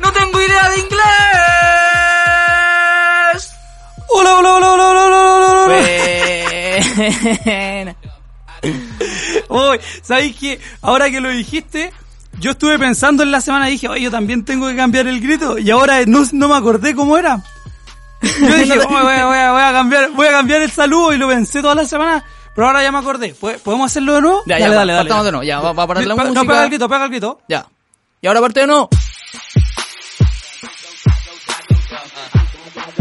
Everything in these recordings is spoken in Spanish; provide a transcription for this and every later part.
¡No tengo idea de inglés! Hola, hola, hola, hola, hola, hola, hola, ¿sabéis qué? Ahora que lo dijiste, yo estuve pensando en la semana y dije, oye, yo también tengo que cambiar el grito. Y ahora no, no me acordé cómo era. Yo dije, "Oh, voy, a, voy a- voy a cambiar, voy a cambiar el saludo y lo pensé toda la semana. Pero ahora ya me acordé. ¿Pod- ¿Podemos hacerlo de nuevo? Ya, ya, partamos de nuevo. Ya, va, va a parar la Pa- música. No, pega el grito, pega el grito. Ya. Y ahora parte de nuevo.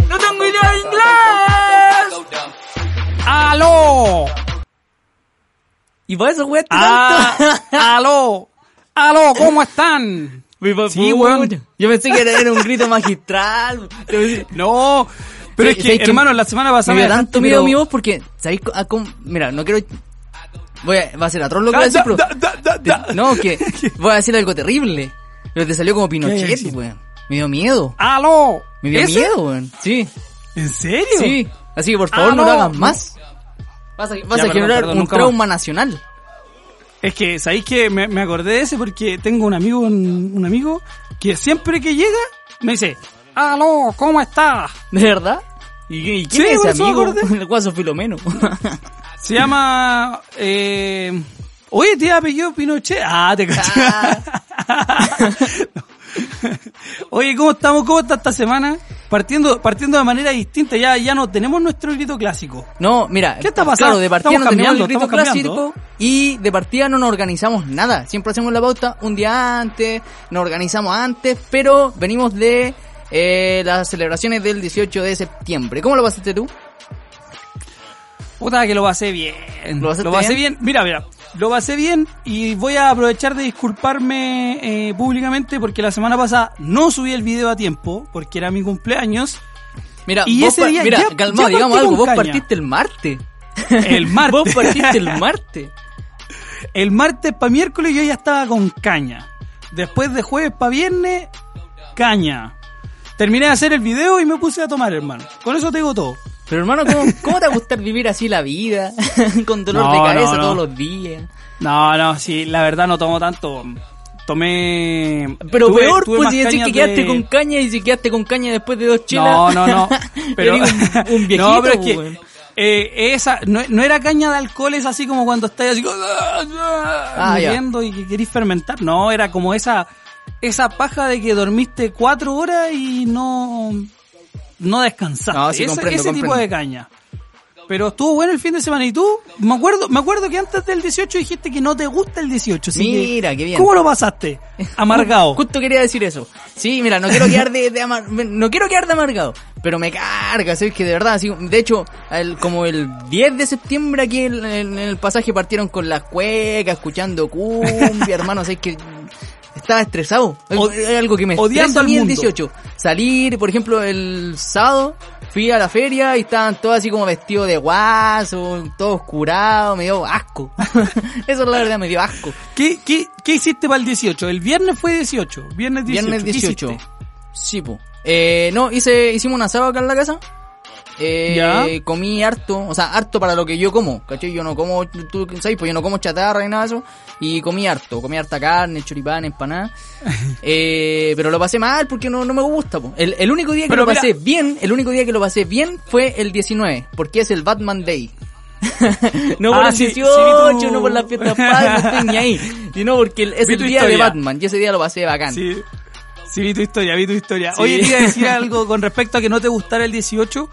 ¡No tengo idea de inglés! ¡Aló! Y por eso, güey, Ah, ¡Aló! ¡Aló! ¿Cómo están? Sí, weón. Yo pensé que era, era un grito magistral. No, pero es que, hermano, la semana pasada me dio tanto miedo mi voz porque, ¿sabéis? Mira, no quiero... Voy a, va a ser atroz lo que voy a decir, pero... No, que voy a decir algo terrible. Pero te salió como ¿Qué Pinochet, decir? weón. Me dio miedo. ¡Aló! Me dio ¿Ese? miedo, weón. Sí, ¿En serio? sí. Así que por favor no, lo hagas más. Vas a, vas Ya, a perdón, generar perdón, un trauma nacional. Es que, ¿sabéis que me, me acordé de ese? Porque tengo un amigo, un, un amigo, que siempre que llega, me dice, ¡Aló! ¿Cómo estás? ¿De verdad? ¿Y, y quién Sí, es ese amigo? El guaso Filomeno. Se llama, eh... Oye, ¿te apellido Pinochet? Ah, te caché. Oye, ¿cómo estamos? ¿Cómo está esta semana? Partiendo, partiendo de manera distinta, ya, ya no tenemos nuestro grito clásico. No, mira, ¿Qué está pasando? Claro, de partida Estamos no tenemos el grito clásico y de partida no nos organizamos nada. Siempre hacemos la pauta un día antes, nos organizamos antes, pero venimos de eh, las celebraciones del 18 de septiembre. ¿Cómo lo pasaste tú? Puta que lo pasé bien. ¿Lo pasaste pasé bien? bien? Mira, mira. Lo pasé bien y voy a aprovechar de disculparme eh, públicamente porque la semana pasada no subí el video a tiempo porque era mi cumpleaños. Mira, Y vos ese día mira, ya- calmado, ya digamos algo, vos caña. partiste el martes. El martes. Vos partiste el martes. El martes para miércoles yo ya estaba con caña. Después de jueves para viernes, caña. Terminé de hacer el video y me puse a tomar, hermano. Con eso te digo todo. Pero hermano, ¿cómo, cómo te va a gustar vivir así la vida? Con dolor No, de cabeza no, no. todos los días. No, no, sí, la verdad no tomo tanto. Tomé... Pero tuve- peor, tuve pues si decís que quedaste de- con caña y si quedaste con caña después de dos chelas. No, no, no. Pero, un, un viejito, no, pero es que weón. eh, esa no, no era caña de alcohol, es así como cuando estás así Ah, muriendo y que querís fermentar. No, era como esa esa paja de que dormiste cuatro horas y no no descansaste. No, sí, ese comprendo, ese tipo de caña. Pero estuvo bueno el fin de semana. ¿Y tú? Me acuerdo, me acuerdo que antes del 18 dijiste que no te gusta el 18. así que, Mira, qué bien. ¿Cómo lo pasaste? Amargado. Justo quería decir eso. Sí, mira, no quiero quedar de, de amar- no quiero quedar de amargado, pero me carga, sabes que de verdad, así, de hecho, el- como el 10 de septiembre aquí en, en el pasaje partieron con las cuecas, escuchando cumbia, hermano, sabes que estaba estresado. Es algo que me odiando al mundo. 18. Salir, por ejemplo, el sábado fui a la feria y estaban todos así como vestidos de guaso, todos curados, me dio asco. Eso es la verdad, me dio asco. ¿Qué, qué, ¿Qué hiciste para el 18? El viernes fue 18. Viernes 18. Viernes ¿Qué 18. hiciste? Sí, po. Eh, no, hice, hicimos un asado acá en la casa. Eh, Ya. comí harto, o sea, harto para lo que yo como, ¿cachai? Yo no como, tú sabes, pues yo no como chatarra ni nada de eso. Y comí harto, comí harta carne, choripán, empanada. eh, pero lo pasé mal porque no, no me gusta, po. El, el único día que Pero lo mira- pasé bien, el único día que lo pasé bien fue el 19, porque es el Batman Day. no por Ah, el sí, sí, 18, vi tu- no por las fiestas patrias, no estoy ni ahí. Sino porque es Vi el día de. Batman y ese día lo pasé bacán. Sí. Sí, vi tu historia, vi tu historia. Sí. Oye, te iba a decir algo con respecto a que no te gustara el 18,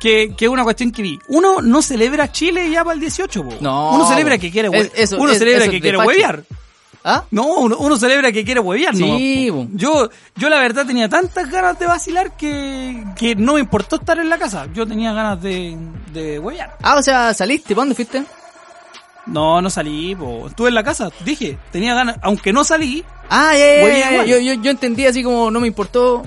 que, que es una cuestión que vi. Uno no celebra Chile ya para el 18, po. No, Uno celebra que quiere Es- eso, Uno es- celebra eso que quiere huevear. ¿Ah? No, uno, uno celebra que quiere huevear, Sí, ¿no? Yo, yo la verdad tenía tantas ganas de vacilar que, que no me importó estar en la casa. Yo tenía ganas de, de huevear. Ah, o sea, saliste, ¿para dónde fuiste? No, no salí, po. estuve en la casa, dije, tenía ganas, aunque no salí, Ah, ya, ya, igual. Yo, yo, yo entendí así como no me importó.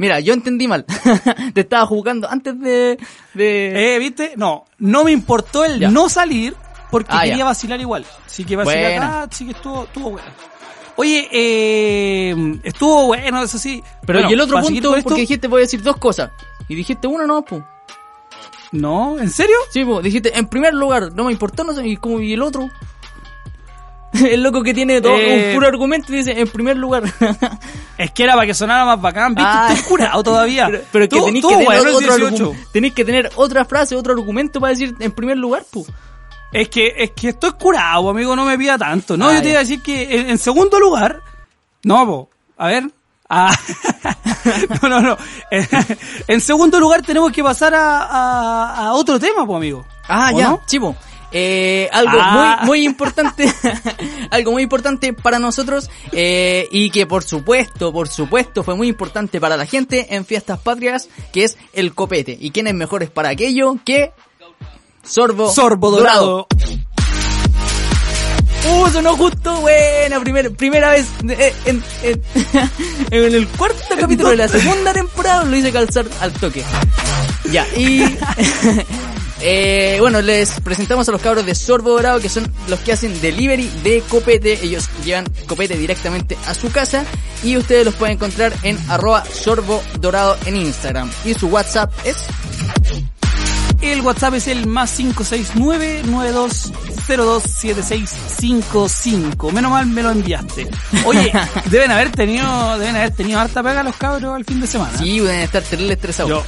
Mira, yo entendí mal. Te estaba jugando antes de... de... eh, ¿viste? No, no me importó el Ya. no salir porque Ah, quería ya. vacilar igual. Así que vacilé Buena. acá, sí que estuvo, estuvo bueno. Oye, eh, estuvo bueno, eso sí. Pero Bueno, y el otro punto, esto- porque dijiste voy a decir dos cosas. Y dijiste una no, pues. No, ¿en serio? Sí, pues, dijiste en primer lugar, no me importó, no sé, y como y el otro. el loco que tiene todo Eh, un puro argumento y dice en primer lugar. Es que era para que sonara más bacán, ¿viste? Ah. Curado todavía. pero, pero que Tú- tenéis que tener bueno, el otro 18. argumento. Tenéis que tener otra frase, otro argumento para decir en primer lugar, pues. Es que, es que estoy curado, amigo, no me pida tanto. No, Ah, yo te ya. iba a decir que en, en segundo lugar, no, po, a ver. Ah, no, no, no. En, segundo lugar tenemos que pasar a, a, a otro tema, pues, amigo. Ah, ¿O ya, no? chivo. Eh, algo Ah. muy muy importante, algo muy importante para nosotros eh, y que por supuesto, por supuesto fue muy importante para la gente en fiestas patrias, que es el copete. ¿Y quién es mejores para aquello que Sorbo, Sorbo dorado. Uh, sonó justo, buena, primer, primera vez eh, en, en- en el cuarto capítulo de la segunda temporada lo hice calzar al toque. Ya, y eh, bueno, les presentamos a los cabros de Sorbo Dorado que son los que hacen delivery de copete. Ellos llevan copete directamente a su casa y ustedes los pueden encontrar en arroba Sorbo Dorado en Instagram. Y su WhatsApp es... El WhatsApp es el más 569-9202-7655. Menos mal me lo enviaste. Oye, deben haber tenido, deben haber tenido harta pega los cabros al fin de semana. Sí, deben estar terrible estresados. Yo,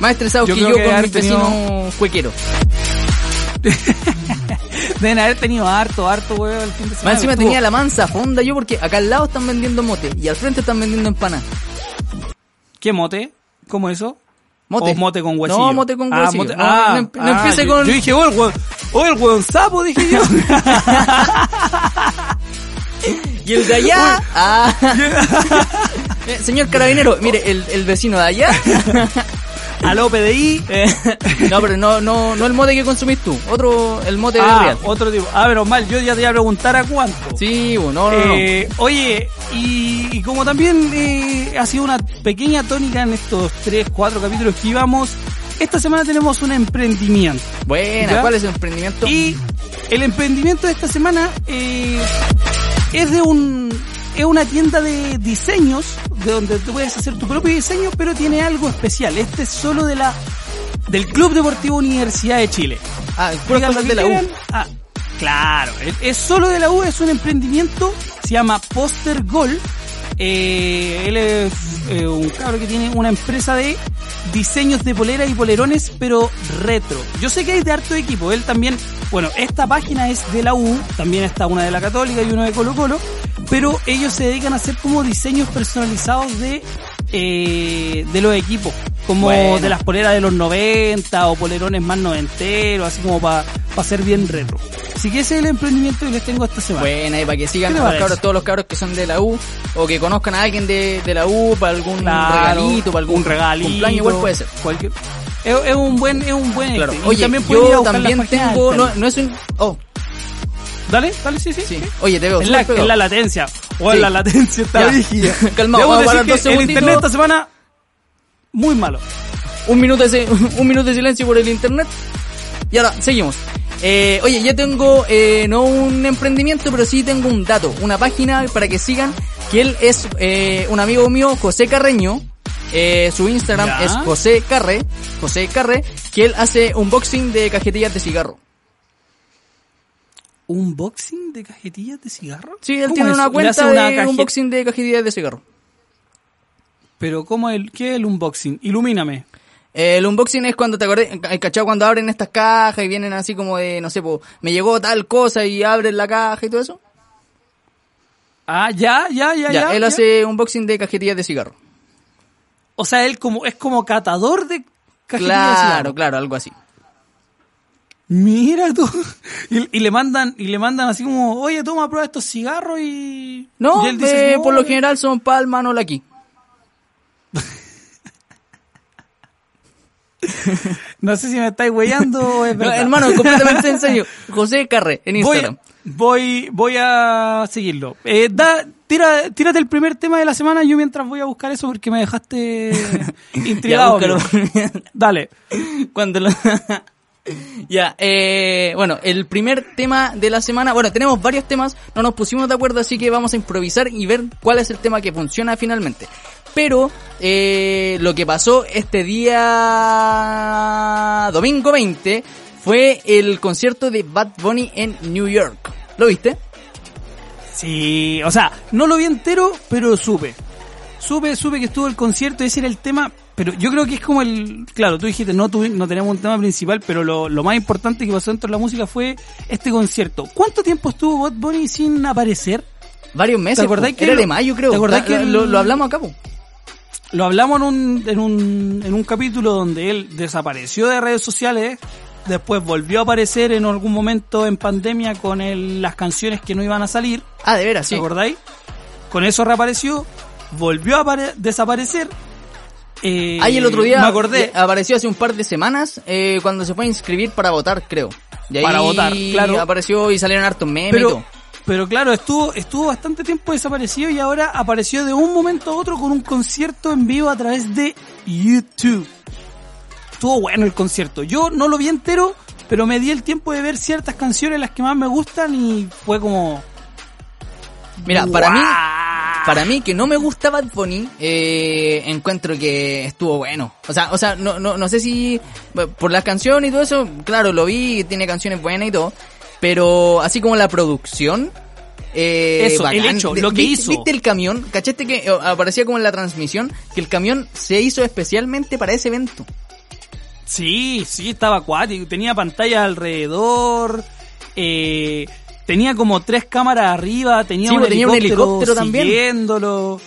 Más estresados yo que yo que con mis tenido- vecinos cuequeros. deben haber tenido harto, harto huevo el fin de semana. Más encima tenía la mansa fonda yo porque acá al lado están vendiendo mote y al frente están vendiendo empanadas. ¿Qué mote? ¿Cómo eso? Mote. ¿O mote con huesillo? No, mote con Ah, huesillo. mote- No, ah, no, no ah, empiece yo- con- Yo dije, oh, el hueón, oh, el hueón sapo, dije yo. Y el de allá. ah. Eh, Señor carabinero, mire, el, el vecino de allá. Aló, PDI. eh, no, pero no, no, no el mote que consumís tú. Otro, el mote de Ah, real. otro tipo. Ah, pero mal, yo ya te iba a preguntar a cuánto. Sí, bueno, no, no, no. Eh, Oye, y, y como también eh, ha sido una pequeña tónica en estos 3, 4 capítulos que íbamos, esta semana tenemos un emprendimiento. Buena, ¿ya? ¿cuál es el emprendimiento? Y el emprendimiento de esta semana eh, es de un es una tienda de diseños de donde tú puedes hacer tu propio diseño, pero tiene algo especial. Este es solo de la del Club Deportivo Universidad de Chile. ah, lo que de la U. Ah, claro, es, solo de la U, es un emprendimiento, se llama Poster Gol. Eh, él es eh, un cabro que tiene una empresa de diseños de poleras y polerones, pero retro. Yo sé que hay de harto equipo, él también, bueno, esta página es de la U, también está una de la Católica y una de Colo Colo, pero ellos se dedican a hacer como diseños personalizados de, eh, de los equipos, como Bueno. de las poleras de los 90 o polerones más noventeros, así como para ser bien retro. Así que ese es el emprendimiento que les tengo esta semana. Buena, y para que sigan ¿Qué te a los cabros, todos los cabros que son de la U, o que conozcan a alguien de, de la U para algún Claro, regalito, para algún un regalito, cumpleaños, igual puede ser. Cualquier, es, es un buen, es un buen Claro. este. Oye, también pueden ir a yo también tengo, no, no es un, oh, Dale, dale, sí, sí. sí. Oye, te veo Es la, es la latencia. O Sí. la latencia está rígida. Calmado, Debo vamos a decir que el internet esta semana, muy malo. un minuto de, un minuto de silencio por el internet. Y ahora, seguimos. Eh, oye, yo tengo eh, no un emprendimiento, pero sí tengo un dato, una página para que sigan, que él es eh, un amigo mío, José Carreño. Eh, su Instagram Ya. es José Carre, José Carre, que él hace unboxing de cajetillas de cigarro. ¿Unboxing de cajetillas de cigarro? Sí, él ¿Cómo tiene es? una ¿Le cuenta una de caje- unboxing de cajetillas de cigarro. Pero ¿cómo el, qué es el unboxing? Ilumíname. El unboxing es cuando te acordé, eh, ¿cachado? Cuando abren estas cajas y vienen así como de, no sé, po, me llegó tal cosa y abren la caja y todo eso. Ah, ya, ya, ya, Ya, ya. él ya. hace unboxing de cajetillas de cigarro. O sea, él como, es como catador de cajetillas de Claro, cigarro. claro, algo así. Mira tú. Y, y le mandan, y le mandan así como, oye, toma, prueba estos cigarros y. No, y él dice, eh, "No, por lo eh". general son Palma, no aquí. No sé si me estáis weyando es No, hermano, completamente en serio. José Carre, en Instagram. voy, voy a seguirlo. Eh, da, tira, tírate el primer tema de la semana yo mientras voy a buscar eso porque me dejaste intrigado. Dale. Cuando lo... ya, eh, bueno, el primer tema de la semana, bueno, tenemos varios temas, no nos pusimos de acuerdo, así que vamos a improvisar y ver cuál es el tema que funciona finalmente. Pero eh, lo que pasó este día domingo 20 fue el concierto de Bad Bunny en New York. ¿Lo viste? Sí, o sea, no lo vi entero, pero supe. Supe, supe que estuvo el concierto, ese era el tema, pero yo creo que es como el... Claro, tú dijiste, no, tuvi- no tenemos un tema principal, pero lo, lo más importante que pasó dentro de la música fue este concierto. ¿Cuánto tiempo estuvo Bad Bunny sin aparecer? Varios meses. ¿Te acordás po. que Era lo- de mayo, creo. te acordás La- que lo, lo hablamos acá, po. Lo hablamos en un, en un, en un capítulo donde él desapareció de redes sociales, después volvió a aparecer en algún momento en pandemia con el- las canciones que no iban a salir, Ah, de veras, sí. ¿te acordáis? Con eso reapareció, volvió a apare- desaparecer. Eh, Ahí el otro día me acordé. apareció hace un par de semanas eh, cuando se fue a inscribir para votar, creo. Y ahí Para votar, claro. apareció y salieron hartos memes y pero, todo. pero claro, estuvo, estuvo bastante tiempo desaparecido y ahora apareció de un momento a otro con un concierto en vivo a través de YouTube. Estuvo bueno el concierto. Yo no lo vi entero, pero me di el tiempo de ver ciertas canciones, las que más me gustan, y fue como... Mira, para mí. Para mí que no me gusta Bad Bunny, eh, encuentro que estuvo bueno. O sea, o sea, no, no, no sé si por las canciones y todo eso, claro, lo vi, tiene canciones buenas y todo, pero así como la producción, eh, Eso, el hecho, lo que ¿viste- hizo. ¿Viste el camión? ¿Cachaste que eh, aparecía como en la transmisión que el camión se hizo especialmente para ese evento? Sí, sí, estaba acuático. Tenía pantalla alrededor. Eh, tenía como tres cámaras arriba. Tenía, Sí, un, pues, tenía un helicóptero helicóptero también. siguiéndolo.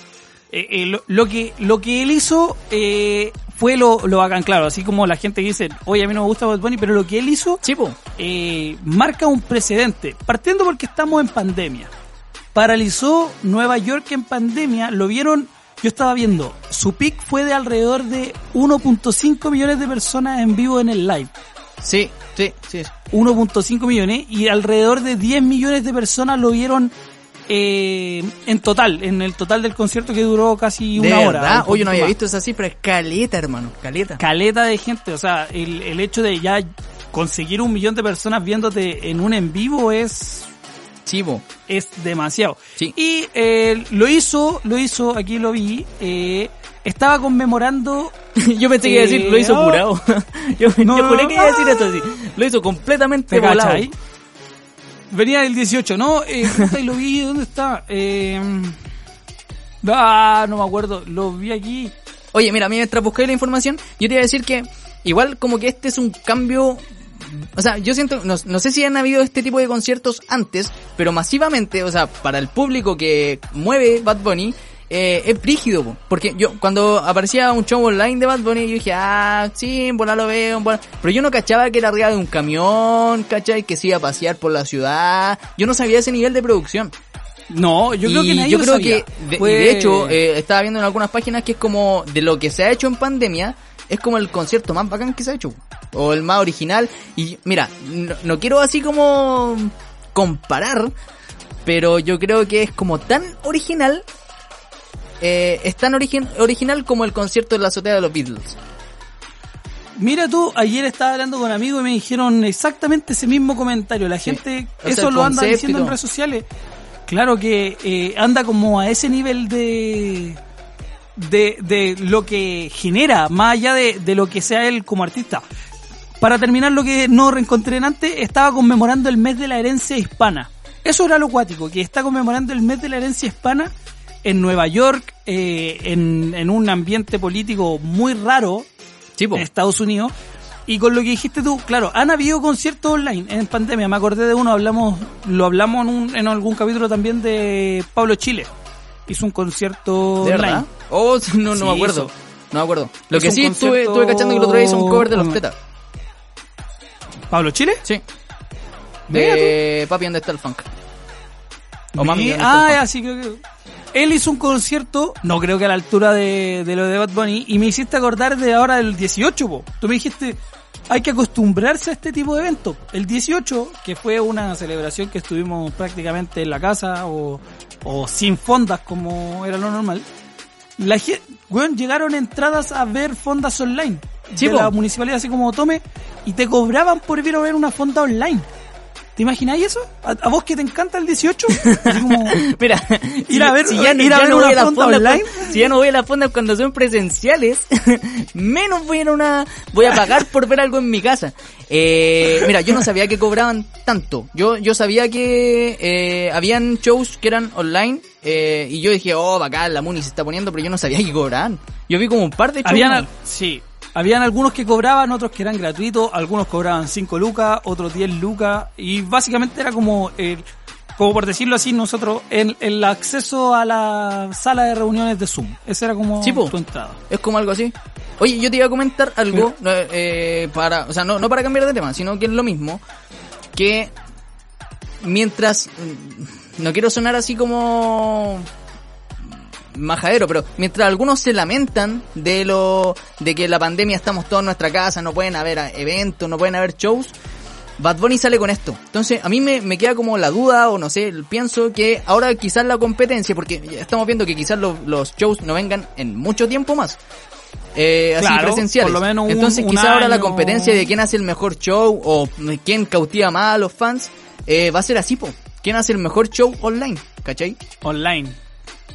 Eh, eh, lo, lo que lo que él hizo eh, fue lo, lo bacán, claro. Así como la gente dice, oye, a mí no me gusta Bad Bunny, pero lo que él hizo eh, marca un precedente. Partiendo porque estamos en pandemia. Paralizó Nueva York en pandemia. Lo vieron, yo estaba viendo, su pick fue de alrededor de 1.5 millones de personas en vivo en el live. Sí, sí, sí. 1.5 millones y alrededor de 10 millones de personas lo vieron eh, en total, en el total del concierto que duró casi ¿De una hora. verdad? Oye, no había más. visto esa cifra, es caleta, hermano, caleta. caleta de gente, o sea, el, el hecho de ya conseguir un millón de personas viéndote en un en vivo es Chivo. es demasiado. Sí. Y eh, lo hizo, lo hizo, aquí lo vi, eh, estaba conmemorando, yo pensé que iba a decir, lo hizo curado. yo No, yo juré que iba a decir esto así. Lo hizo completamente ¿te volado. cachai? Venía del 18, ¿no? Eh, y lo vi, ¿dónde está? Eh, ah, no me acuerdo, lo vi aquí. Oye, mira, mientras busqué la información, yo te iba a decir que igual como que este es un cambio... O sea, yo siento, no, no sé si han habido este tipo de conciertos antes, pero masivamente, o sea, para el público que mueve Bad Bunny, eh, es brígido, po. porque yo cuando aparecía un show online de Bad Bunny, yo dije, ah, sí, en bola lo veo, en bola. pero yo no cachaba que era arriba de un camión, ¿cachai? Que se iba a pasear por la ciudad, yo no sabía ese nivel de producción. No, yo creo que nadie yo lo creo sabía. que, de, Fue- de hecho, eh, estaba viendo en algunas páginas que es como de lo que se ha hecho en pandemia, es como el concierto más bacán que se ha hecho, o el más original. Y mira, no, no quiero así como comparar, pero yo creo que es como tan original, eh, es tan origi- original como el concierto de la azotea de los Beatles. Mira tú, ayer estaba hablando con amigos y me dijeron exactamente ese mismo comentario. La gente, eso lo anda diciendo en redes sociales. Claro que eh, anda como a ese nivel de, de, de lo que genera, más allá de, de lo que sea él como artista. Para terminar lo que no reencontré en antes, estaba conmemorando el mes de la herencia hispana. Eso era lo cuático, que está conmemorando el mes de la herencia hispana en Nueva York, eh, en, en un ambiente político muy raro, en Estados Unidos. Y con lo que dijiste tú, claro, han habido conciertos online en pandemia. Me acordé de uno, hablamos, lo hablamos en, un- en algún capítulo también de Pablo Chile. Hizo un concierto ¿De online. Oh, no, no Sí, me acuerdo. hizo. No me acuerdo. Lo Hizo que sí estuve, concierto estuve cachando que el otro día hizo un cover de los tetas. ¿Pablo Chile? Sí. De Papi, ¿dónde está el funk? O Mami, Mi- ¿dónde está ah, el ya, funk? sí, creo que. Él hizo un concierto, no creo que a la altura de, de lo de Bad Bunny, y me hiciste acordar de ahora del 18, po. Tú me dijiste, hay que acostumbrarse a este tipo de eventos. El 18, que fue una celebración que estuvimos prácticamente en la casa o, o sin fondas como era lo normal. La gente, weón, llegaron entradas a ver fondas online. Sí, de la municipalidad así como tome y te cobraban por ir a ver una fonda online. ¿Te imagináis eso? ¿A, a vos que te encanta el 18? Así como, Mira, Ir a ver- si ya, no- ir a ya ver no una voy a las fonda fondas online. cuando- si ya no voy a las fondas cuando son presenciales, menos voy a ir a una, voy a pagar por ver algo en mi casa. Eh, mira, yo no sabía que cobraban tanto. Yo, yo sabía que eh, habían shows que eran online eh, y yo dije, oh, bacán, la Muni se está poniendo, pero yo no sabía que cobraban. Yo vi como un par de shows. Habían, sí, habían algunos que cobraban, otros que eran gratuitos, algunos cobraban 5 lucas, otros 10 lucas, y básicamente era como, el, como por decirlo así, nosotros, el, el acceso a la sala de reuniones de Zoom. Esa era como Sí, tu entrada. Es como algo así. Oye, yo te iba a comentar algo, eh, eh, para, o sea, no, no para cambiar de tema, sino que es lo mismo, que mientras, mm, no quiero sonar así como majadero, pero mientras algunos se lamentan de lo, de que la pandemia estamos todos en nuestra casa, no pueden haber eh, eventos, no pueden haber shows, Bad Bunny sale con esto. Entonces, a mí me, me queda como la duda, o no sé, pienso que ahora quizás la competencia, porque estamos viendo que quizás los, los shows no vengan en mucho tiempo más. Eh, así presenciales. por lo menos un- Entonces, quizás ahora la competencia de quién hace el mejor show o quién cautiva más a los fans eh, va a ser así, po. ¿Quién hace el mejor show online? ¿Cachai? Online.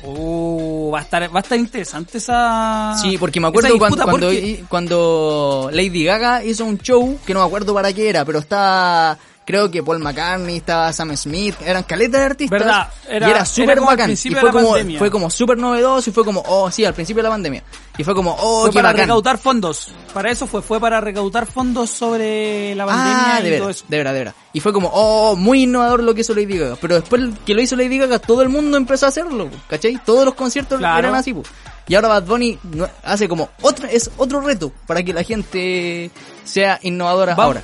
Oh, va a estar, va a estar interesante esa. Sí, porque me acuerdo cuando, cuando, porque- cuando Lady Gaga hizo un show, que no me acuerdo para qué era, pero estaba, creo que Paul McCartney, estaba Sam Smith, eran caletas de artistas. Verdad, era- y era súper bacán. Y fue como, pandemia. fue como súper novedoso y fue como, oh, sí, al principio de la pandemia. Y fue como, oh, fue qué para bacán. recaudar fondos. Para eso fue, fue para recaudar fondos sobre la pandemia Ah, de y todo eso. de veras, de veras. Y fue como, oh, muy innovador lo que hizo Lady Gaga. Pero después que lo hizo Lady Gaga, todo el mundo empezó a hacerlo, ¿cachai? Todos los conciertos Claro. eran así, po. Y ahora Bad Bunny hace como otro, es otro reto para que la gente sea innovadora Va- ahora.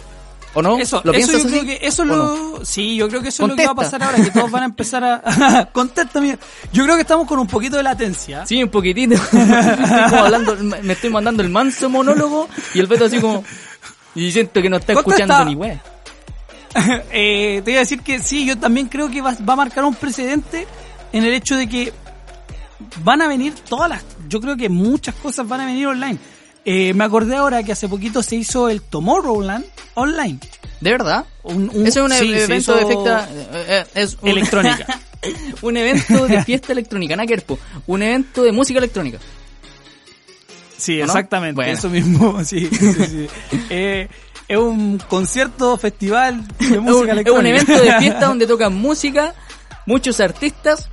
¿O no? Eso, ¿Lo eso yo creo que eso es ¿O lo, sí, yo creo que eso es lo que va a pasar ahora, que todos van a empezar a, contesta mía. Yo creo que estamos con un poquito de latencia. Sí, un poquitito. estoy como hablando, me estoy mandando el manso monólogo y el Beto así como... Y siento que no está Contesta. escuchando ni wea. Eh, te iba a decir que sí, yo también creo que va, va a marcar un precedente en el hecho de que van a venir todas las, yo creo que muchas cosas van a venir online. Eh, me acordé ahora que hace poquito se hizo el Tomorrowland online. ¿De verdad? Un, un- Ese es un sí, evento de efecta... eh, eh, es un- electrónica. un evento de fiesta electrónica, nada que ver, po. Un evento de música electrónica. Sí, ¿O no? exactamente, Bueno. eso mismo, sí, sí, sí. Eh, es un concierto, festival de Es un, música es un electrónica. evento de fiesta donde tocan música, muchos artistas, Electrónica.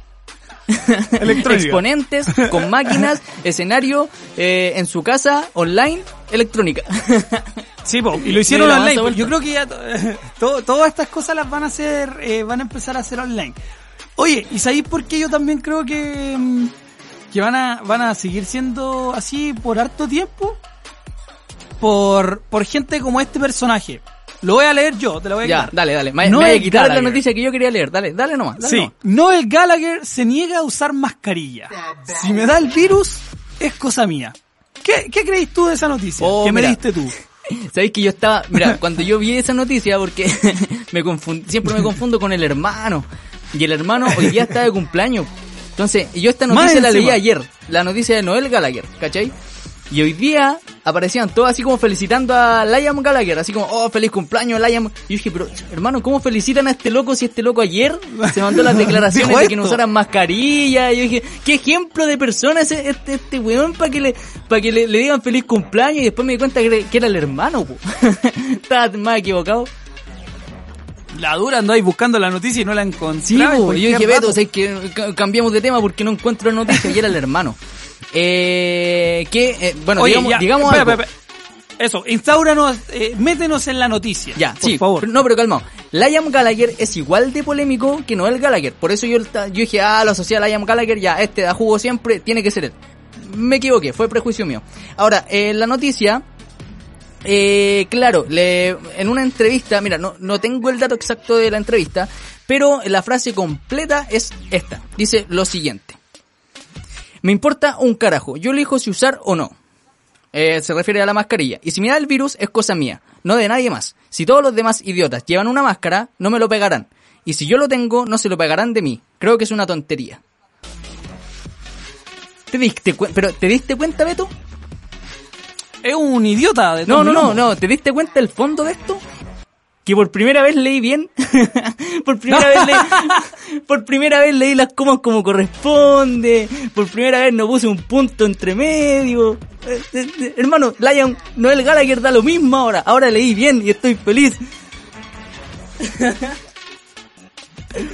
exponentes, con máquinas, escenario, eh, en su casa, online, electrónica. Sí, po, y lo hicieron online. Yo creo que ya to- todas estas cosas las van a hacer, eh, van a empezar a hacer online. Oye, ¿y sabéis por qué yo también creo que, mm, que van a, van a seguir siendo así por harto tiempo? Por, por gente como este personaje. Lo voy a leer yo, te lo voy a ya, quitar. dale, dale. Me, No me voy a es quitar la Gallagher. noticia que yo quería leer. Dale, dale nomás. Dale Sí, nomás. Noel Gallagher se niega a usar mascarilla. Si me da el virus, es cosa mía. ¿Qué, qué crees tú de esa noticia? Oh, ¿Qué me mira. diste tú? Sabéis que yo estaba, mira, cuando yo vi esa noticia, porque me confund- siempre me confundo con el hermano. Y el hermano hoy día está de cumpleaños. Entonces, yo esta Más noticia la leí encima. ayer, la noticia de Noel Gallagher, ¿cachai? Y hoy día aparecían todos así como felicitando a Liam Gallagher, así como, oh, feliz cumpleaños, Liam. Y yo dije, pero hermano, ¿cómo felicitan a este loco si este loco ayer se mandó las declaraciones de que no usaran mascarilla? Y yo dije, ¿qué ejemplo de persona es este, este weón para que le para que le, le digan feliz cumpleaños? Y después me di cuenta que, que era el hermano, po. Estaba más equivocado. La dura andáis buscando la noticia y no la encontré. Sí, po. Yo dije, Beto, ¿sabes que ca- cambiamos de tema porque no encuentro la noticia y era el hermano. Eh, que, eh, bueno, Oye, digamos, ya, digamos espera, algo. espera, espera. Eso, instauranos, eh, métenos en la noticia. Ya, por sí, favor. no, pero calmado. Liam Gallagher es igual de polémico que Noel Gallagher. Por eso yo, yo dije, ah, lo asocié a Liam Gallagher, ya, este da jugo siempre, tiene que ser él. Me equivoqué, fue prejuicio mío. Ahora, eh, la noticia eh, claro, le, en una entrevista, mira, no, no tengo el dato exacto de la entrevista, pero la frase completa es esta. Dice lo siguiente. Me importa un carajo, yo elijo si usar o no. Eh, se refiere a la mascarilla. Y si me da el virus es cosa mía, no de nadie más. Si todos los demás idiotas llevan una máscara, no me lo pegarán. Y si yo lo tengo, no se lo pegarán de mí. Creo que es una tontería. ¿Te diste pero ¿te diste cuenta, Beto? Es un idiota. De No, no, no, no. ¿Te diste cuenta el fondo de esto? Que por primera vez leí bien. por primera vez leí. por primera vez leí las comas como corresponde. Por primera vez no puse un punto entre medio. Eh, eh, eh, hermano, Lion, Noel Gallagher da lo mismo ahora. Ahora leí bien y estoy feliz.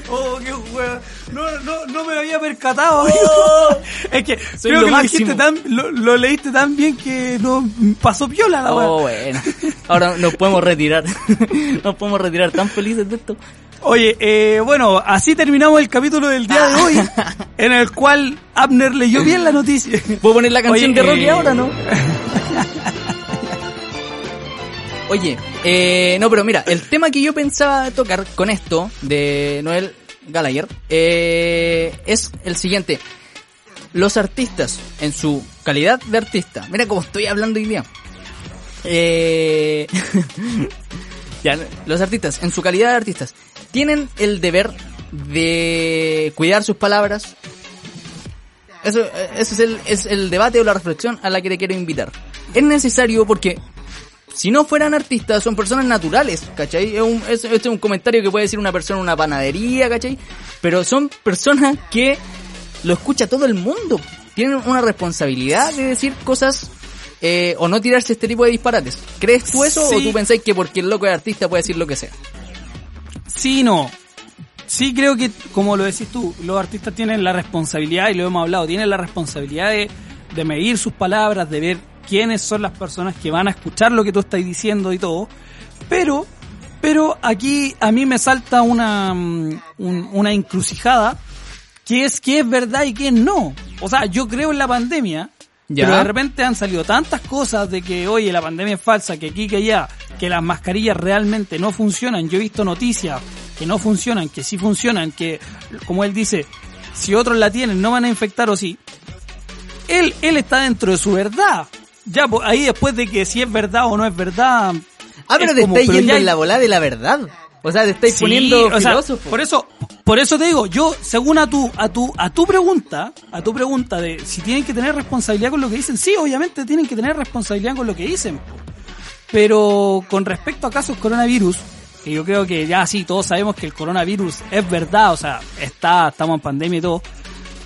Oh, qué hueá. No, no, no me había percatado, amigo. es que creo lo que lo, dijiste máximo. tan, lo, lo leíste tan bien que no pasó piola la. Oh, bueno. Ahora nos podemos retirar. nos podemos retirar tan felices de esto. Oye, eh, bueno, así terminamos el capítulo del día de hoy, en el cual Abner leyó bien la noticia. ¿Puedo poner la canción Oye, de Rocky eh, ahora, no? Oye, eh, no, pero mira, el tema que yo pensaba tocar con esto de Noel Gallagher eh, es el siguiente. Los artistas, en su calidad de artista, mira cómo estoy hablando hoy día. Eh, ya, los artistas, en su calidad de artistas, tienen el deber de cuidar sus palabras, eso, eh, ese es el, es el debate o la reflexión a la que te quiero invitar. Es necesario porque si no fueran artistas, son personas naturales, ¿cachai? Es un, es, este es un comentario que puede decir una persona en una panadería, ¿cachai? Pero son personas que lo escucha todo el mundo. Tienen una responsabilidad de decir cosas eh, o no tirarse este tipo de disparates. ¿Crees tú eso o tú pensáis que porque el loco es artista puede decir lo que sea? Sí, no. Sí creo que, como lo decís tú, los artistas tienen la responsabilidad, y lo hemos hablado, tienen la responsabilidad de, de medir sus palabras, de ver quiénes son las personas que van a escuchar lo que tú estás diciendo y todo. Pero, pero aquí a mí me salta una, mm, un- una encrucijada, que es que es verdad y que es no. O sea, yo creo en la pandemia, Ya. pero de repente han salido tantas cosas de que, oye, la pandemia es falsa, que aquí, que allá, que las mascarillas realmente no funcionan. Yo he visto noticias que no funcionan, que sí funcionan, que, como él dice, si otros la tienen no van a infectar o sí. Él, él está dentro de su verdad. Ya, pues, ahí después de que si es verdad o no es verdad. Ah, pero es te como, estáis pero yendo ya- en la bola de la verdad. O sea, te estáis Sí, poniendo o sea, por eso, por eso te digo, yo, según a tu, a tu, a tu pregunta, a tu pregunta de si tienen que tener responsabilidad con lo que dicen, sí, obviamente tienen que tener responsabilidad con lo que dicen. Pero con respecto a casos coronavirus, que yo creo que ya sí, todos sabemos que el coronavirus es verdad, o sea, está, estamos en pandemia y todo,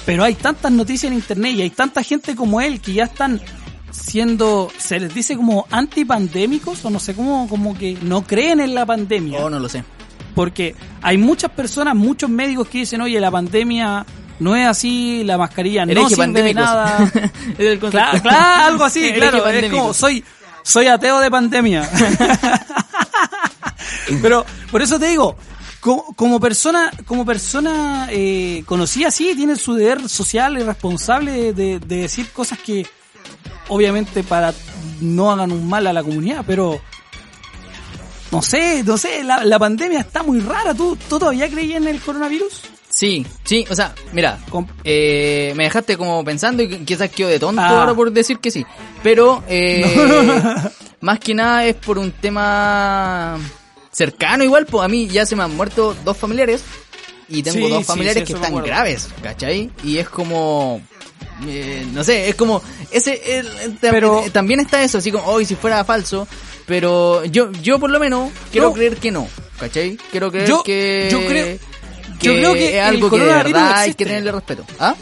pero hay tantas noticias en internet y hay tanta gente como él que ya están siendo, se les dice como antipandémicos o no sé cómo, como que no creen en la pandemia. Oh, no lo sé. Porque hay muchas personas, muchos médicos que dicen, oye, la pandemia no es así, la mascarilla no sirve de nada. Es el claro, claro, algo así, claro. Es como, soy, soy ateo de pandemia. Pero, por eso te digo, como, como persona, como persona eh, conocida, sí, tiene su deber social y responsable de, de- de decir cosas que, obviamente, para no hagan un mal a la comunidad, pero no sé, no sé, la, la pandemia está muy rara. ¿Tú, ¿Tú todavía creías en el coronavirus? Sí, sí, o sea, mira, eh, me dejaste como pensando y quizás quedo de tonto Ah. ahora por decir que sí. Pero, eh, más que nada es por un tema cercano igual, pues a mí ya se me han muerto dos familiares y tengo Sí, dos familiares sí, que están graves, ¿cachai? Y es como... eh, no sé, es como ese el- Pero- eh, también está eso, así como hoy si fuera falso, pero yo yo por lo menos quiero No. creer que no, ¿cachai? Quiero creer Yo- que yo creo- que yo creo que es algo el que de coronavirus verdad hay que tenerle respeto. ¿Ah?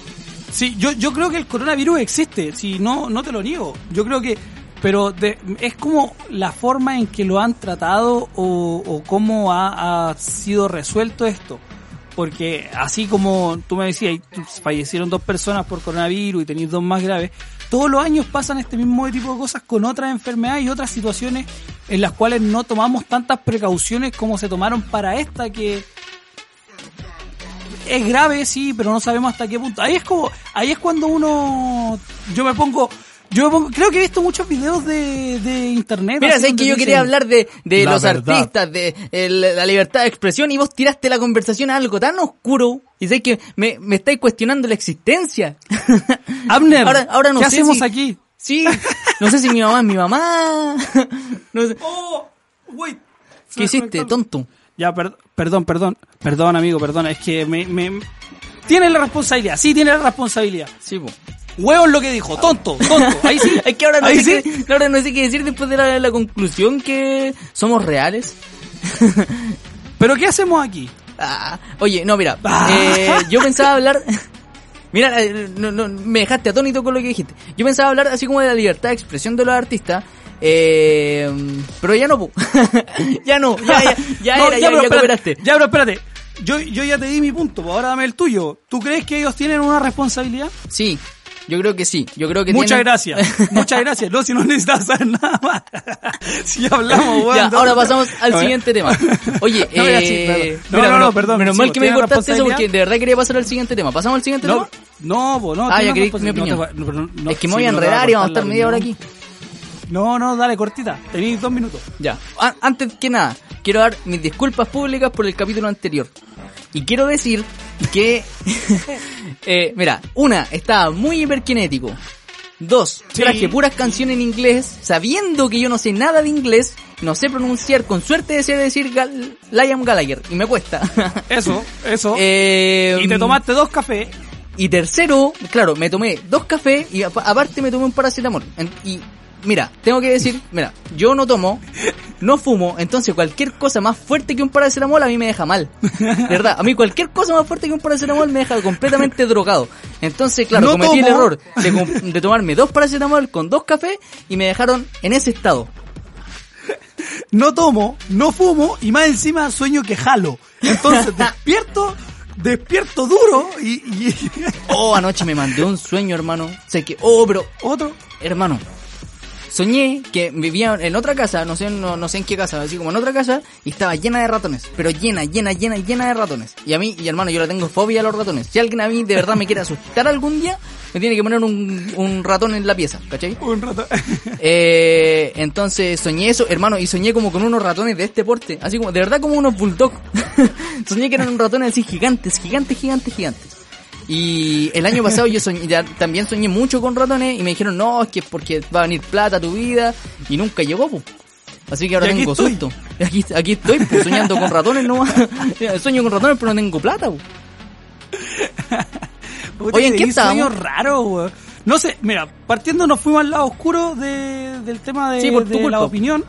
Sí, yo, yo creo que el coronavirus existe, si no, no te lo niego. Yo creo que, pero de- es como la forma en que lo han tratado o, o cómo ha, ha sido resuelto esto. Porque así como tú me decías, fallecieron dos personas por coronavirus y tenéis dos más graves, todos los años pasan este mismo tipo de cosas con otras enfermedades y otras situaciones en las cuales no tomamos tantas precauciones como se tomaron para esta que es grave, sí, pero no sabemos hasta qué punto. Ahí es como, ahí es cuando uno, yo me pongo, Yo pongo- creo que he visto muchos videos de, de internet. Mira, donde que yo dicen, quería hablar de, de los verdad. artistas, de el- la libertad de expresión y vos tiraste la conversación a algo tan oscuro y sé que me, me estáis cuestionando la existencia. Abner, Ahora- ahora no ¿qué sé hacemos si- aquí? Sí, no sé si mi mamá es mi mamá. No sé. Oh, wait. ¿Qué hiciste, tonto? Ya, per- perdón, perdón, perdón, amigo, perdón, es que me, me... Tiene la responsabilidad, sí tiene la responsabilidad. Sí, po. Hueón lo que dijo, tonto, tonto, ahí sí. Es que ahora no, sé sí. qué, ahora no sé qué decir después de la, la conclusión que somos reales. Pero ¿qué hacemos aquí? Ah, oye, no, mira, Ah. eh, yo pensaba hablar... Mira, eh, no, no, me dejaste atónito con lo que dijiste. Yo pensaba hablar así como de la libertad de expresión de los artistas, eh, pero ya no, ya no, ya, ya, ya No, era, ya, pero ya espérate. Ya, pero espérate. Yo, yo ya te di mi punto, ahora dame el tuyo. ¿Tú crees que ellos tienen una responsabilidad? Sí, yo creo que sí, yo creo que Muchas gracias, muchas gracias. No, si no necesitas saber nada más. si hablamos, weón. Ya, no. ahora pasamos al siguiente tema. Oye, eh. No, mira, no, no, perdón, Menos mal que me ¿tiene cortaste eso porque de verdad quería pasar al siguiente tema. ¿Pasamos al siguiente No, tema? no, po, no. Ah, ya queréis mi opinión. Te es que me voy a enredar y vamos a estar media hora aquí. No, no, dale, cortita. Tenéis dos minutos. Ya. A- Antes que nada, quiero dar mis disculpas públicas por el capítulo anterior. Y quiero decir que, eh, mira, una, estaba muy hiperkinético. Dos, Sí. traje puras canciones en inglés, sabiendo que yo no sé nada de inglés, no sé pronunciar, con suerte sé decir Gal Liam Gallagher, y me cuesta. Eso, eso. Eh, y te tomaste dos cafés. Y tercero, claro, me tomé dos cafés y apa- aparte me tomé un paracetamol. Y mira, tengo que decir, mira, yo no tomo, no fumo, entonces cualquier cosa más fuerte que un paracetamol a mí me deja mal. De verdad, a mí cualquier cosa más fuerte que un paracetamol me deja completamente drogado. Entonces, claro, No cometí el error de, de tomarme dos paracetamol con dos cafés y me dejaron en ese estado. no tomo, no fumo y más encima sueño que jalo. Entonces despierto, despierto duro y, y Oh, anoche me mandé un sueño, hermano. Sé que, oh, pero otro. hermano, soñé que vivía en otra casa, no sé, no, no sé en qué casa, así como en otra casa, y estaba llena de ratones, pero llena, llena, llena, llena de ratones. Y a mí, y hermano, yo le tengo fobia a los ratones. Si alguien a mí de verdad me quiere asustar algún día, me tiene que poner un, un ratón en la pieza, ¿cachai? Un rato. Eh, entonces soñé eso, hermano, y soñé como con unos ratones de este porte, así como, de verdad como unos bulldog. soñé que eran ratones así gigantes, gigantes, gigantes, gigantes. Y el año pasado yo soñé, ya también soñé mucho con ratones y me dijeron, no, es que es porque va a venir plata a tu vida y nunca llegó, pues. Así que ahora tengo estoy. susto. Aquí, aquí estoy, pues, soñando con ratones nomás. Sueño con ratones, pero no tengo plata, pues. Oye, ¿en qué estábamos? weón. No sé, mira, partiendo nos fuimos al lado oscuro de, del tema de, Sí, por tu de culpa. la opinión.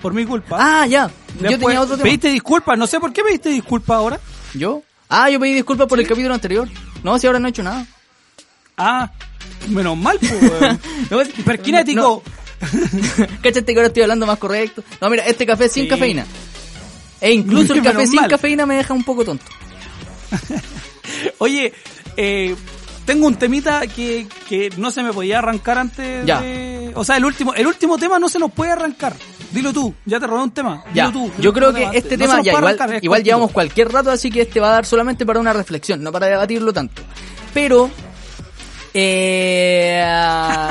Por mi culpa. Ah, ya. yo Después, tenía otro tema. Pediste disculpas, no sé por qué pediste disculpas ahora. ¿Yo? Ah, yo pedí disculpas por el capítulo anterior. No, si ahora no he hecho nada. Ah, menos mal, pues. No, Hiperkinético. no. Cáchate que ahora estoy hablando más correcto. No, mira, este café sin Sí. cafeína. E incluso el Menos café sin mal. cafeína me deja un poco tonto. Oye, eh, tengo un temita que, que no se me podía arrancar antes Ya. de... O sea, el último, el último tema no se nos puede arrancar. Dilo tú, ya te robé un tema. Dilo Ya, tú. yo creo que este tema ya igual, arrancar, llevamos cualquier rato, así que este va a dar solamente para una reflexión, no para debatirlo tanto. Pero, eh,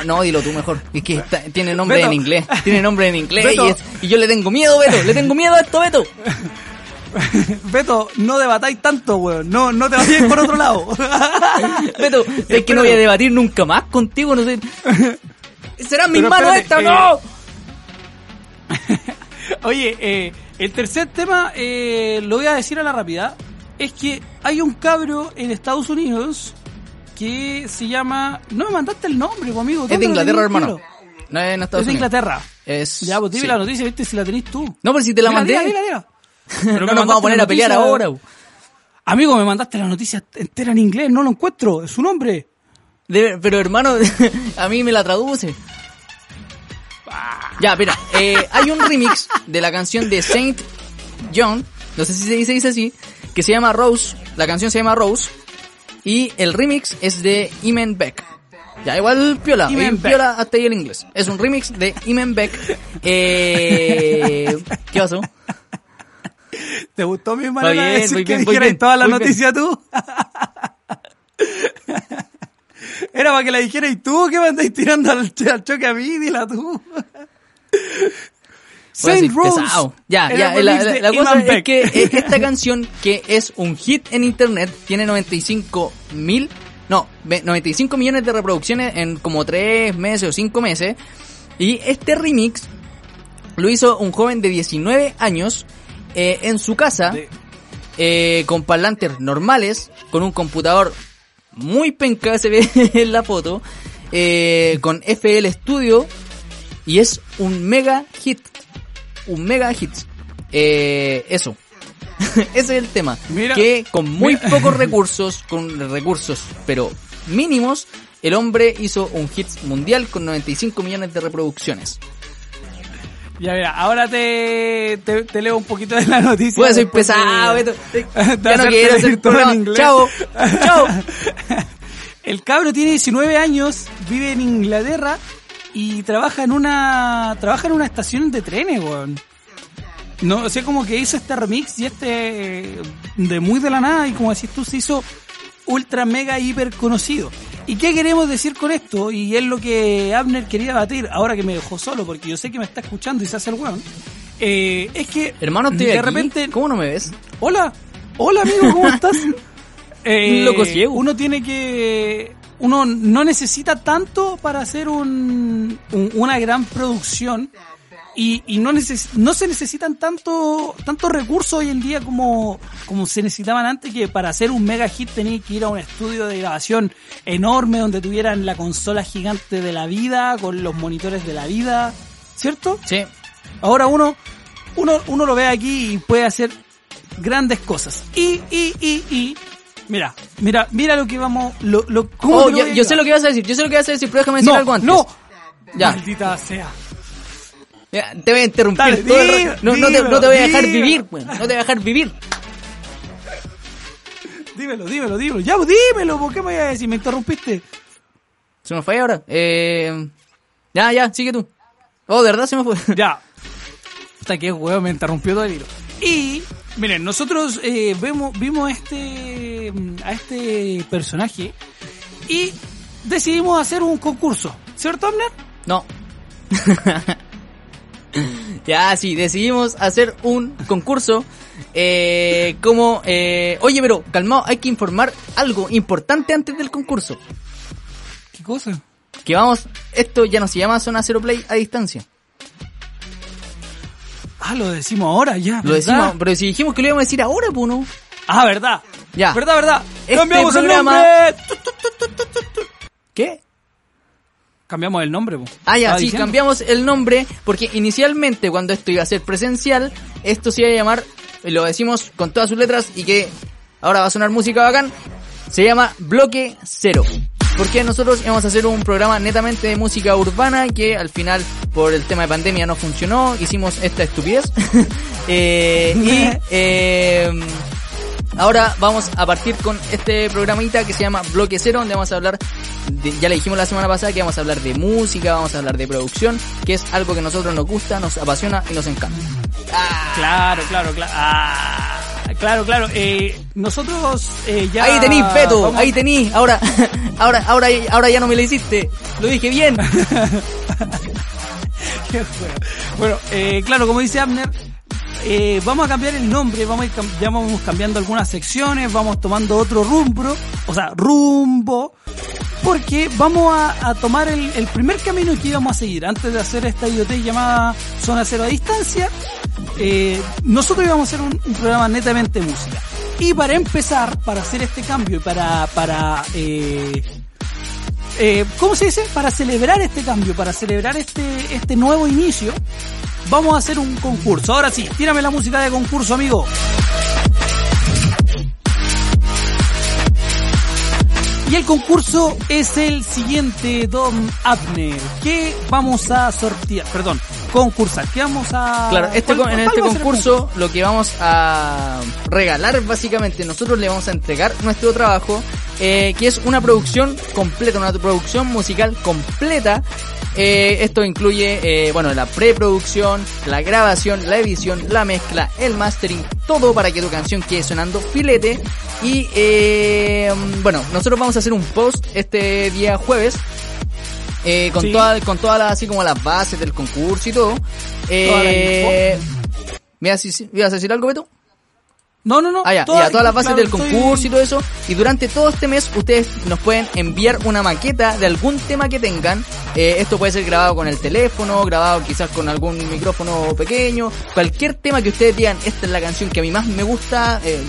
no, dilo tú mejor. Es que está- tiene nombre Beto. en inglés, tiene nombre en inglés y, es- y yo le tengo miedo, Beto, le tengo miedo a esto, Beto. Beto, no debatáis tanto, weón. No, no te vayas por otro lado. Beto, es que no voy a debatir nunca más contigo, no sé. ¿Serán mis Pero manos estas? eh, ¡No! Oye, eh, el tercer tema, eh, lo voy a decir a la rápida, es que hay un cabro en Estados Unidos que se llama... No me mandaste el nombre, pues, amigo. Es de ¿dónde lo Inglaterra, hermano. No es en Estados Es de. Inglaterra. Es, Ya, pues dime sí. la noticia, viste, si la tenés tú. No, pero si te la mandé. dila, dila, dila. Pero no nos vamos a poner a pelear ahora. Amigo, me mandaste la noticia entera en inglés, no lo encuentro, es su nombre. De- pero hermano, a mí me la traduce. Ya, mira, eh, hay un remix de la canción de Saint John, no sé si se dice, dice así, que se llama Rose, la canción se llama Rose, y el remix es de Iman Beck. Ya, igual piola, Beck. piola hasta ahí el inglés. Es un remix de Iman Beck. Eh, ¿Qué pasó? ¿Te gustó mi manera de bien, decir muy que bien, muy dijeras bien, toda la noticia tú? Era para que la dijera y tú que me andáis tirando al, al choque a mí, dila tú. Decir, Saint Rose. pesado. Ya, ya, la, remix la- de la cosa Iman es Beck. que eh, esta canción, que es un hit en internet, tiene 95 mil, no, ve- 95 millones de reproducciones en como 3 meses o 5 meses. Y este remix lo hizo un joven de 19 años eh, en su casa, eh, con parlantes normales, con un computador muy penca, se ve en la foto, eh, con FL Studio, y es un mega hit. Un mega hit. Eso. Ese es el tema. Mira, que con muy mira. pocos recursos, con recursos, pero mínimos, el hombre hizo un hit mundial con 95 millones de reproducciones. Ya mira, ahora te, te, te leo un poquito de la noticia. Pues soy de- pesado, de Ya no quiero hacer todo en inglés. Chao. Chao. El cabro tiene 19 años, vive en Inglaterra y trabaja en una trabaja en una estación de trenes, weón. No, o sea, como que hizo este remix y este eh, de muy de la nada y como decís tú se hizo ultra mega hiper conocido. ¿Y qué queremos decir con esto? Y es lo que Abner quería batir ahora que me dejó solo porque yo sé que me está escuchando y se hace el weón. Eh, es que Hermano, estoy de aquí. repente ¿Cómo no me ves? Hola, hola amigo, ¿cómo estás? Eh, Loco ciego. Uno tiene que, uno no necesita tanto para hacer un, un- una gran producción y, y no, neces- no se necesitan tanto tantos recursos hoy en día como, como se necesitaban antes que para hacer un mega hit tenías que ir a un estudio de grabación enorme donde tuvieran la consola gigante de la vida con los monitores de la vida, ¿cierto? Sí. Ahora uno, uno, uno lo ve aquí y puede hacer grandes cosas. Y, y, y, y, mira, mira, mira lo que vamos, lo, lo, ¿cómo Oh, yo, yo sé lo que vas a decir, yo sé lo que vas a decir, pero déjame decir no, algo antes. No, Ya. maldita sea. Te voy a interrumpir Dale, todo el rato. No, no te, dímelo, no te voy a dejar dímelo. vivir, weón. No te voy a dejar vivir. Dímelo, dímelo, dímelo. Ya, pues, dímelo, ¿por qué me voy a decir? Me interrumpiste. Se me fue ahora. Eh, ya, ya, sigue tú. Oh, de verdad se me fue. Ya. Hasta que huevo me interrumpió todo el hilo. Y, miren, nosotros eh, vemos, vimos a este, a este personaje y decidimos hacer un concurso. ¿Cierto, Abner? No. ya, sí, decidimos hacer un concurso. Eh, como, eh, oye, pero calmado, hay que informar algo importante antes del concurso. ¿Qué cosa? Que vamos, esto ya no se llama Zona Zero Play a distancia. Ah, lo decimos ahora, ya. Lo ¿verdad? decimos, pero si dijimos que lo íbamos a decir ahora, pues no. Ah, verdad. Ya. Verdad, verdad. Este Cambiamos programa- el nombre. ¿Qué? Cambiamos el nombre, po. Ah, ya, sí, diciendo. cambiamos el nombre porque inicialmente cuando esto iba a ser presencial, esto se iba a llamar, lo decimos con todas sus letras y que ahora va a sonar música bacán, se llama Bloque Cero. Porque nosotros íbamos a hacer un programa netamente de música urbana que al final por el tema de pandemia no funcionó, hicimos esta estupidez. Eh, y eh, ahora vamos a partir con este programita que se llama Bloque Cero, donde vamos a hablar, de- ya le dijimos la semana pasada que vamos a hablar de música, vamos a hablar de producción, que es algo que a nosotros nos gusta, nos apasiona y nos encanta. Claro, claro, claro. Ah, claro, claro. Eh, nosotros eh, ya. ahí tení, Beto, vamos- ahí tení, ahora, ahora, ahora, ahora ya no me lo hiciste, lo dije bien. Bueno, eh, claro, como dice Abner, eh, vamos a cambiar el nombre, vamos a ir ya vamos cambiando algunas secciones, vamos tomando otro rumbo, o sea, rumbo, porque vamos a, a tomar el, primer camino que íbamos a seguir antes de hacer esta IoT llamada Zona Cero a Distancia. eh, nosotros íbamos a hacer un, un programa netamente música. Y para empezar, para hacer este cambio y para, para eh, eh, ¿cómo se dice? Para celebrar este cambio, para celebrar este, este nuevo inicio, vamos a hacer un concurso. Ahora sí, tírame la música de concurso, amigo. Y el concurso es el siguiente, Don Abner. ¿Qué vamos a sortear? Perdón, concursar. ¿Qué vamos a...? Claro, este, ¿cuál- con- en cuál este concurso lo que vamos a regalar básicamente, nosotros le vamos a entregar nuestro trabajo, eh, que es una producción completa, una producción musical completa. Eh, esto incluye, eh, bueno, la preproducción, la grabación, la edición, la mezcla, el mastering, todo para que tu canción quede sonando filete. Y eh, bueno, nosotros vamos a hacer un post este día jueves. Eh, con Sí. toda, con todas las, así como las bases del concurso y todo. Toda la Eh, ¿me ibas a decir algo, Beto? No, no, no. Ah, ya, toda- ya, todas las bases claro, del estoy- concurso y todo eso. Y durante todo este mes ustedes nos pueden enviar una maqueta de algún tema que tengan. Eh, esto puede ser grabado con el teléfono, grabado quizás con algún micrófono pequeño. Cualquier tema que ustedes digan, esta es la canción que a mí más me gusta, eh,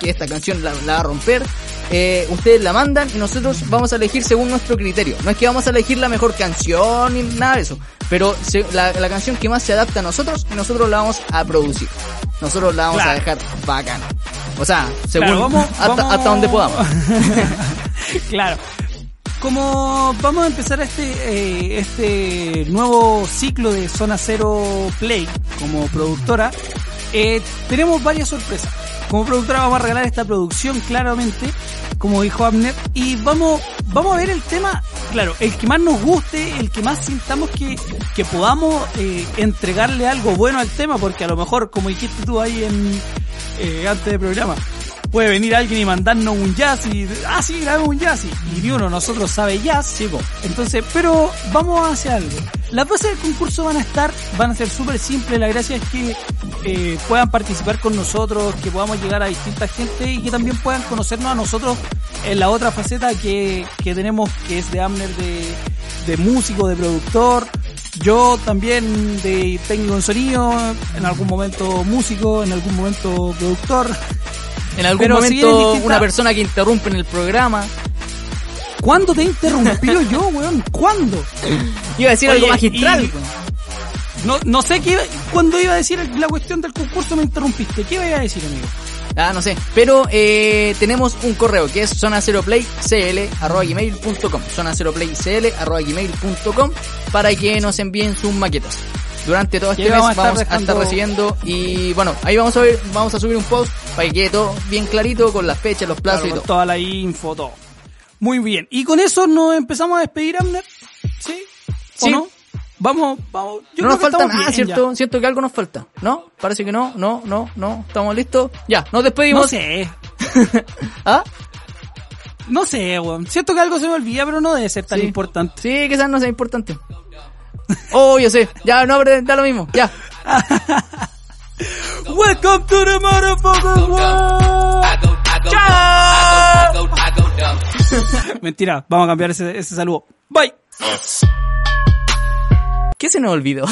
que esta canción la, la va a romper. Eh, ustedes la mandan y nosotros vamos a elegir según nuestro criterio. No es que vamos a elegir la mejor canción ni nada de eso. Pero se- la, la canción que más se adapta a nosotros, nosotros la vamos a producir. Nosotros la vamos a dejar bacana. O sea, según Claro, vamos- hasta, vamos- hasta donde podamos. claro. Como vamos a empezar este eh, este nuevo ciclo de Zona Cero Play como productora, eh, tenemos varias sorpresas. Como productora vamos a regalar esta producción claramente, como dijo Abner, y vamos vamos a ver el tema, claro, el que más nos guste, el que más sintamos que, que podamos eh, entregarle algo bueno al tema, porque a lo mejor, como dijiste tú ahí en eh, antes del programa, puede venir alguien y mandarnos un jazz y, ah, sí, grabemos un jazz y, y ni uno de nosotros sabe jazz. Entonces, pero vamos a hacer algo. Las bases del concurso van a estar, van a ser súper simples. La gracia es que eh, puedan participar con nosotros, que podamos llegar a distinta gente y que también puedan conocernos a nosotros en la otra faceta que, que tenemos, que es de Amner, de, de músico, de productor. Yo también de técnico en sonido, en algún momento músico, en algún momento productor. En algún Pero si momento distinta- una persona que interrumpe en el programa. ¿Cuándo te he interrumpido yo, weón? ¿Cuándo? Iba a decir Oye, algo magistral. y- No, no sé qué iba- cuando iba a decir la cuestión del concurso me interrumpiste. ¿Qué iba a decir, amigo? Ah, no sé. Pero eh, tenemos un correo que es zona 0 gmail.com zona 0 gmail.com para que nos envíen sus maquetas. Durante todo este mes vamos vamos a estar recibiendo y bueno, ahí vamos a ver, vamos a subir un post para que quede todo bien clarito con las fechas, los plazos Claro, y todo. toda la info, todo. Muy bien. Y con eso nos empezamos a despedir, Amner. ¿Sí? ¿O Sí. no? Vamos, vamos. Yo no nos falta nada, ¿cierto? Siento que algo nos falta. ¿No? Parece que no, no, no, no. ¿Estamos listos? Ya, nos ya. despedimos. No sé. ¿Ah? No sé, weón. Siento que algo se me olvida, pero no debe ser tan Sí. importante. Sí, quizás no sea importante. Oh, yo sé. Ya, no, pero da lo mismo. Ya. Welcome to the motherfucking world. Chao. Mentira, vamos a cambiar ese, ese saludo. Bye. ¿Qué se nos olvidó?